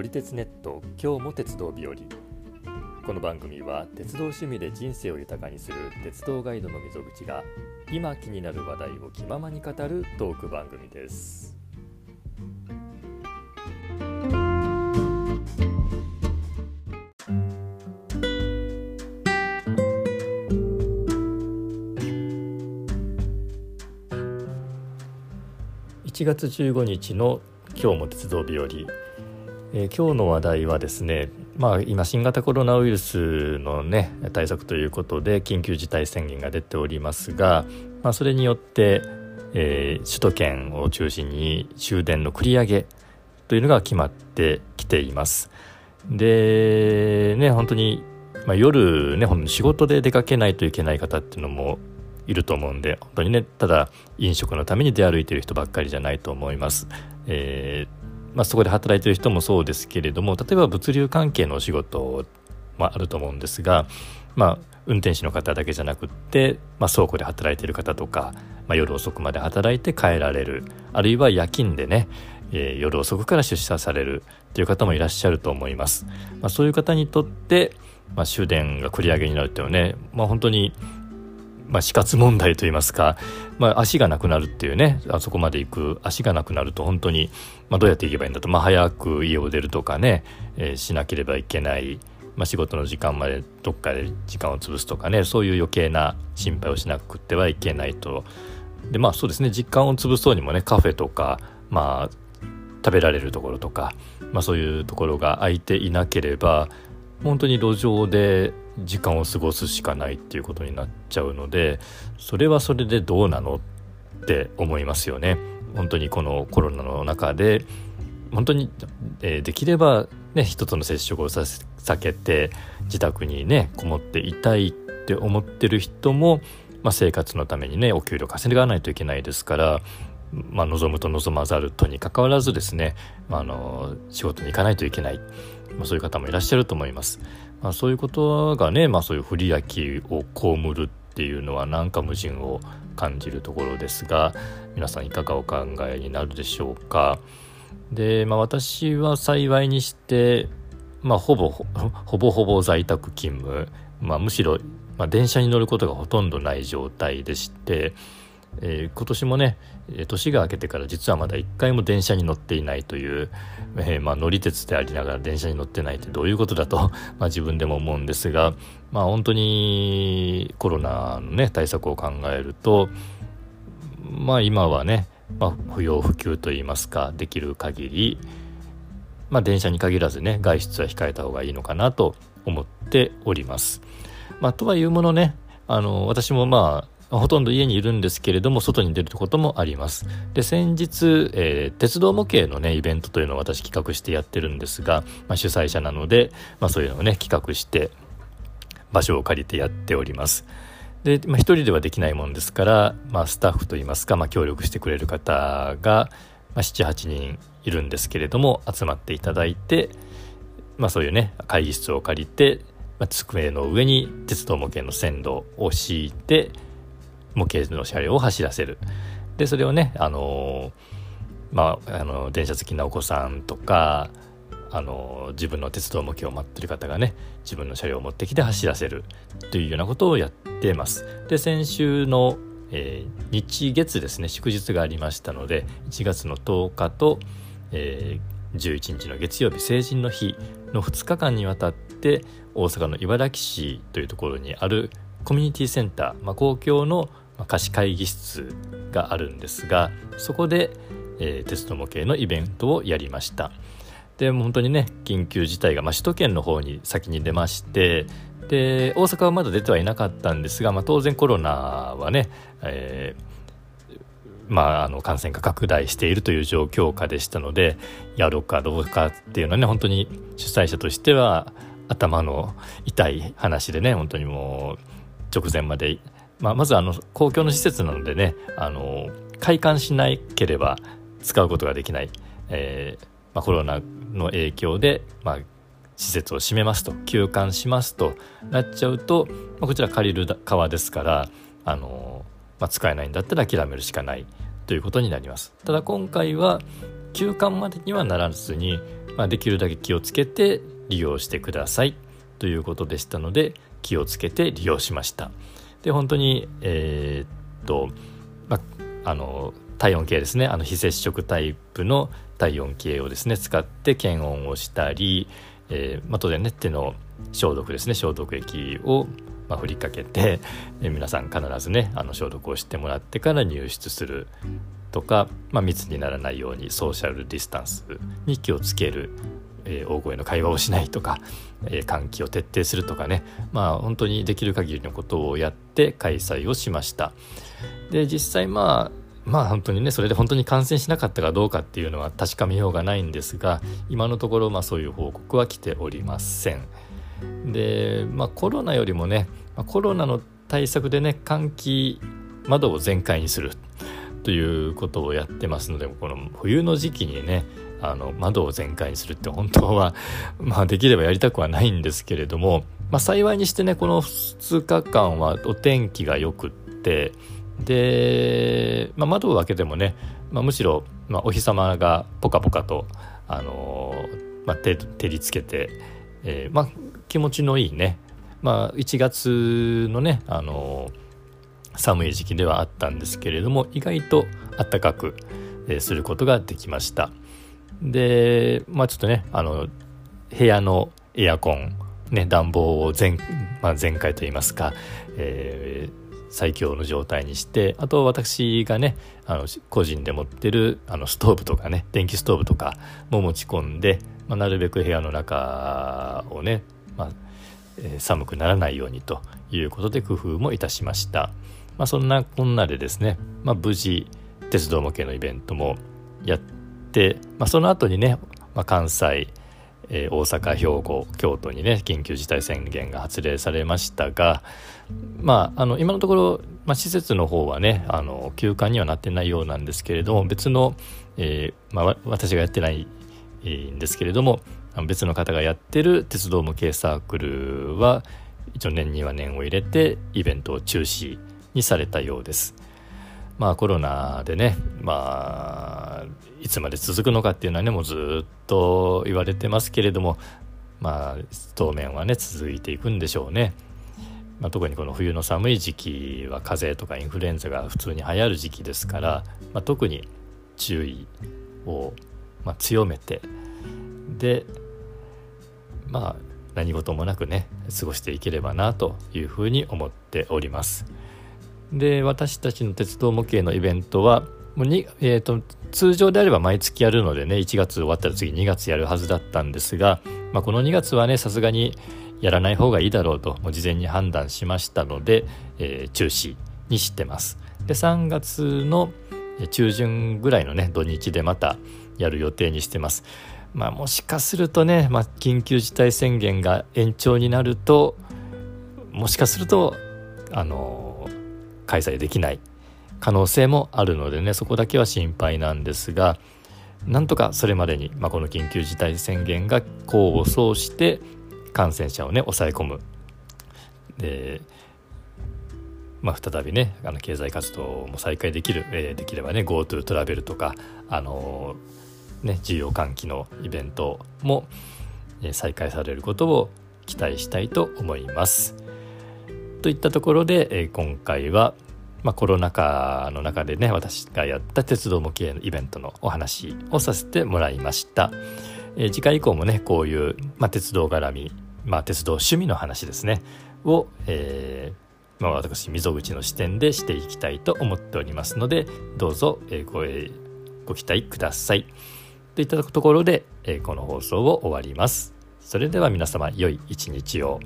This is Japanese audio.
乗り鉄ネット今日も鉄道日和。この番組は鉄道趣味で人生を豊かにする鉄道ガイドの溝口が今気になる話題を気ままに語るトーク番組です。1月15日の今日も鉄道日和、えー、今日の話題はですねまあ今新型コロナウイルスのね対策ということで緊急事態宣言が出ておりますが、まあ、それによって、えー、首都圏を中心に終電の繰り上げというのが決まってきていますでね本当に、まあ、夜ね仕事で出かけないといけない方っていうのもいると思うんで本当にねただ飲食のために出歩いてる人ばっかりじゃないと思います。えー、まあ、そこで働いてる人もそうですけれども例えば物流関係のお仕事もあると思うんですが、まあ、運転手の方だけじゃなくって、まあ、倉庫で働いてる方とか、まあ、夜遅くまで働いて帰られるあるいは夜勤でね、えー、夜遅くから出社されるという方もいらっしゃると思います。まあ、そういう方にとって、まあ、終電が繰り上げになるっていうのはね、まあ、本当にまあ、死活問題といいますか、まあ、足がなくなるっていうねあそこまで行く足がなくなると本当に、まあ、どうやって行けばいいんだと、まあ、早く家を出るとかね、えー、しなければいけない、まあ、仕事の時間までどっかで時間を潰すとかねそういう余計な心配をしなくてはいけないと。でまあそうですね時間を潰そうにもねカフェとかまあ食べられるところとか、まあ、そういうところが空いていなければ本当に路上で時間を過ごすしかないっていうことになっちゃうのでそれはそれでどうなのって思いますよね。本当にこのコロナの中で本当に、えー、できれば、ね、人との接触を避けて自宅にねこもっていたいって思ってる人も、まあ、生活のためにねお給料稼がないといけないですから、まあ、望むと望まざるとにかかわらずですね、まあ、あの仕事に行かないといけない、まあ、そういう方もいらっしゃると思います。まあ、そういうことがね、まあ、そういう不利益を被るっていうのはなんか矛盾を感じるところですが皆さんいかがお考えになるでしょうか。で、まあ、私は幸いにして、まあ、ほぼほぼほぼ在宅勤務、まあ、むしろ、まあ、電車に乗ることがほとんどない状態でして。えー、今年もね年が明けてから実はまだ一回も電車に乗っていないという、えー、まあ、乗り鉄でありながら電車に乗ってないってどういうことだと まあ、自分でも思うんですが、まあ、本当にコロナの、ね、対策を考えると、まあ、今はね、まあ、不要不急といいますかできる限り、まあ、電車に限らずね外出は控えた方がいいのかなと思っております。まあ、とはいうものねあの私もまあほとんど家にいるんですけれども外に出ることもあります。で先日、えー、鉄道模型のねイベントというのを私企画してやってるんですが、まあ、主催者なので、まあ、そういうのをね企画して場所を借りてやっております。で、まあ、一人ではできないもんですから、まあ、スタッフといいますか、まあ、協力してくれる方が、まあ、78人いるんですけれども集まっていただいて、まあ、そういうね会議室を借りて、机の上に鉄道模型の線路を敷いて模型の車両を走らせるでそれをねあのまあ、あの電車好きなお子さんとかあの自分の鉄道模型を待ってる方がね自分の車両を持ってきて走らせるというようなことをやってます。で先週の、えー、日月ですね祝日がありましたので1月の10日と、えー、11日の月曜日成人の日の2日間にわたって大阪の茨木市というところにあるコミュニティセンター、まあ、公共の貸し会議室があるんですがそこで、えー、鉄道模型のイベントをやりました。でも本当にね緊急事態が、まあ、首都圏の方に先に出ましてで大阪はまだ出てはいなかったんですが、まあ、当然コロナはね、えー、まあ、あの感染が拡大しているという状況下でしたのでやろうかどうかっていうのはね本当に主催者としては頭の痛い話でね本当にもう直前まで、まあ、まずあの公共の施設なのでねあの開館しなければ使うことができない、えーまあ、コロナの影響で、まあ、施設を閉めますと休館しますとなっちゃうと、まあ、こちら借りる側ですからあの、まあ、使えないんだったら諦めるしかないということになります。ただ今回は休館までにはならずに、まあ、できるだけ気をつけて利用してくださいということでしたので気をつけて利用しました。で本当にえー、っと、まあ、あの体温計ですね。あの非接触タイプの体温計をですね使って検温をしたり、えー、あとでね手の消毒ですね。消毒液をまあ、振りかけて、え皆さん必ずねあの消毒をしてもらってから入室するとか、まあ、密にならないようにソーシャルディスタンスに気をつける、えー、大声の会話をしないとか、えー、換気を徹底するとかね。まあ本当にできる限りのことをやって開催をしました。で実際まあまあ本当にねそれで本当に感染しなかったかどうかっていうのは確かめようがないんですが今のところまあそういう報告は来ておりません。でまあコロナよりもねコロナの対策でね換気窓を全開にするということをやってますのでこの冬の時期にねあの窓を全開にするって本当は、まあ、できればやりたくはないんですけれども、まあ、幸いにしてねこの2日間はお天気がよくってで、まあ、窓を開けてもね、まあ、むしろ、まあ、お日様がポカポカと、あのまあ、照りつけて、えーまあ、気持ちのいいねまあ、1月のね、あの寒い時期ではあったんですけれども意外と暖かく、えー、することができました。でまあちょっとねあの部屋のエアコン、ね、暖房を全,、まあ、全開といいますか、えー、最強の状態にしてあと私がねあの個人で持ってるあのストーブとかね電気ストーブとかも持ち込んで、まあ、なるべく部屋の中をね、まあえ寒くならないようにということで工夫もいたしました、まあ、そんなこんなでですね、まあ、無事鉄道模型のイベントもやって、まあ、その後にね、まあ、関西、えー、大阪兵庫京都にね緊急事態宣言が発令されましたが、まあ、あの今のところ、まあ、施設の方はねあの休館にはなってないようなんですけれども別の、えーまあ、私がやってないんですけれども別の方がやってる鉄道模型サークルは一応年には年を入れてイベントを中止にされたようです。まあコロナでね、まあ、いつまで続くのかっていうのはねもうずっと言われてますけれどもまあ当面はね続いていくんでしょうね。まあ、特にこの冬の寒い時期は風邪とかインフルエンザが普通に流行る時期ですから、まあ、特に注意を、まあ、強めてでまあ何事もなくね過ごしていければなというふうに思っておりますで私たちの鉄道模型のイベントはもうに、えーと、通常であれば毎月やるのでね1月終わったら次2月やるはずだったんですが、まあ、この2月はねさすがにやらない方がいいだろうともう事前に判断しましたので、えー、中止にしてます。で3月の中旬ぐらいのね土日でまたやる予定にしてます。まあ、もしかするとね、まあ、緊急事態宣言が延長になるともしかするとあの開催できない可能性もあるのでねそこだけは心配なんですがなんとかそれまでに、まあ、この緊急事態宣言が功を奏して感染者をね抑え込むで、まあ、再びねあの経済活動も再開できる、えー、できればね GoTo トラベルとかあのーね、需要喚起のイベントも再開されることを期待したいと思います。といったところでえ今回は、まあ、コロナ禍の中でね私がやった鉄道模型のイベントのお話をさせてもらいました。え次回以降もねこういう、まあ、鉄道絡み、まあ、鉄道趣味の話ですねを、えーまあ、私溝口の視点でしていきたいと思っておりますのでどうぞ、えご,、えご期待ください。といったところで、えこの放送を終わります。それでは皆様良い一日を。